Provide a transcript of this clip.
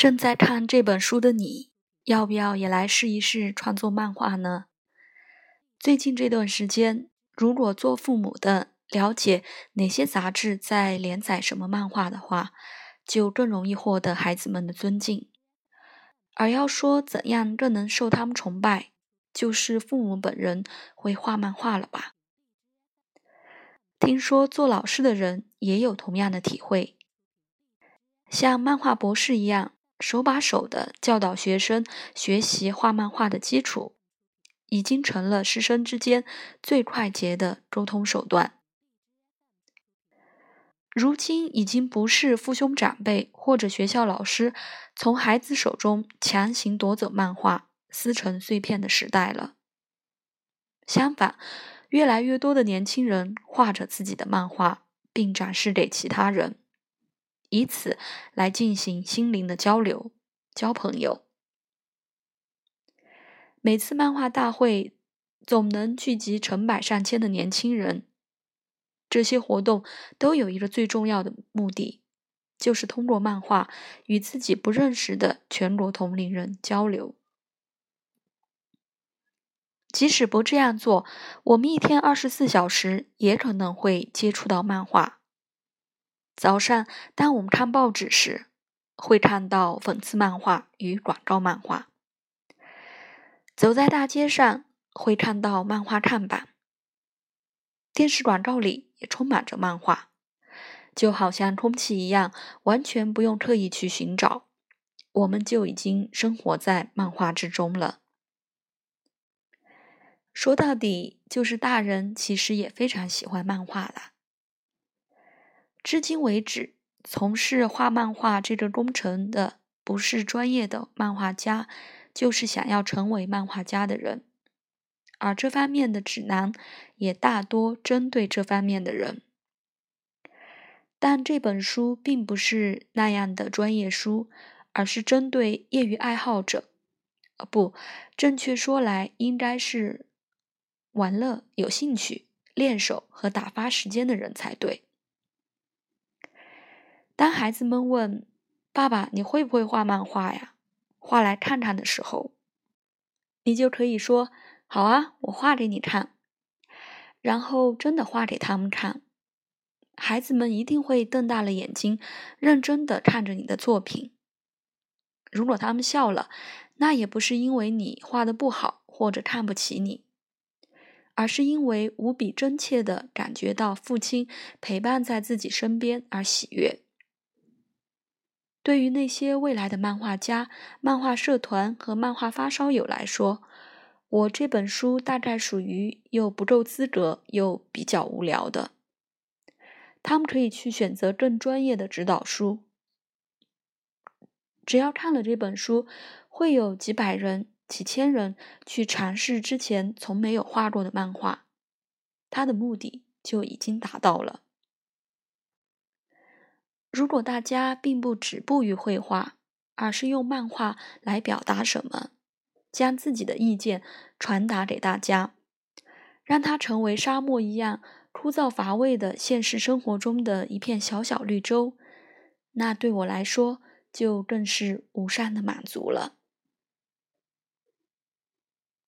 正在看这本书的你，要不要也来试一试创作漫画呢？最近这段时间，如果做父母的了解哪些杂志在连载什么漫画的话，就更容易获得孩子们的尊敬。而要说怎样更能受他们崇拜，就是父母本人会画漫画了吧？听说做老师的人也有同样的体会，像漫画博士一样，手把手的教导学生学习画漫画的基础。已经成了师生之间最快捷的沟通手段。如今已经不是父兄长辈或者学校老师从孩子手中强行夺走漫画、撕成碎片的时代了。相反，越来越多的年轻人画着自己的漫画，并展示给其他人，以此来进行心灵的交流、交朋友。每次漫画大会总能聚集成百上千的年轻人，这些活动都有一个最重要的目的，就是通过漫画与自己不认识的全国同龄人交流。即使不这样做，我们一天二十四小时也可能会接触到漫画。早上，当我们看报纸时，会看到讽刺漫画与广告漫画。走在大街上，会看到漫画看板；电视广告里也充满着漫画，就好像空气一样，完全不用特意去寻找，我们就已经生活在漫画之中了。说到底，就是大人其实也非常喜欢漫画啦。至今为止，从事画漫画这个工程的，不是专业的漫画家。就是想要成为漫画家的人，而这方面的指南也大多针对这方面的人。但这本书并不是那样的专业书，而是针对业余爱好者，呃，不，正确说来应该是玩乐、有兴趣、练手和打发时间的人才对。当孩子们问爸爸：“你会不会画漫画呀？”画来看看的时候，你就可以说：“好啊，我画给你看。”然后真的画给他们看，孩子们一定会瞪大了眼睛，认真的看着你的作品。如果他们笑了，那也不是因为你画的不好或者看不起你，而是因为无比真切的感觉到父亲陪伴在自己身边而喜悦。对于那些未来的漫画家、漫画社团和漫画发烧友来说，我这本书大概属于又不够资格又比较无聊的。他们可以去选择更专业的指导书。只要看了这本书，会有几百人、几千人去尝试之前从没有画过的漫画，他的目的就已经达到了。如果大家并不止步于绘画，而是用漫画来表达什么，将自己的意见传达给大家，让它成为沙漠一样枯燥乏味的现实生活中的一片小小绿洲，那对我来说就更是无上的满足了。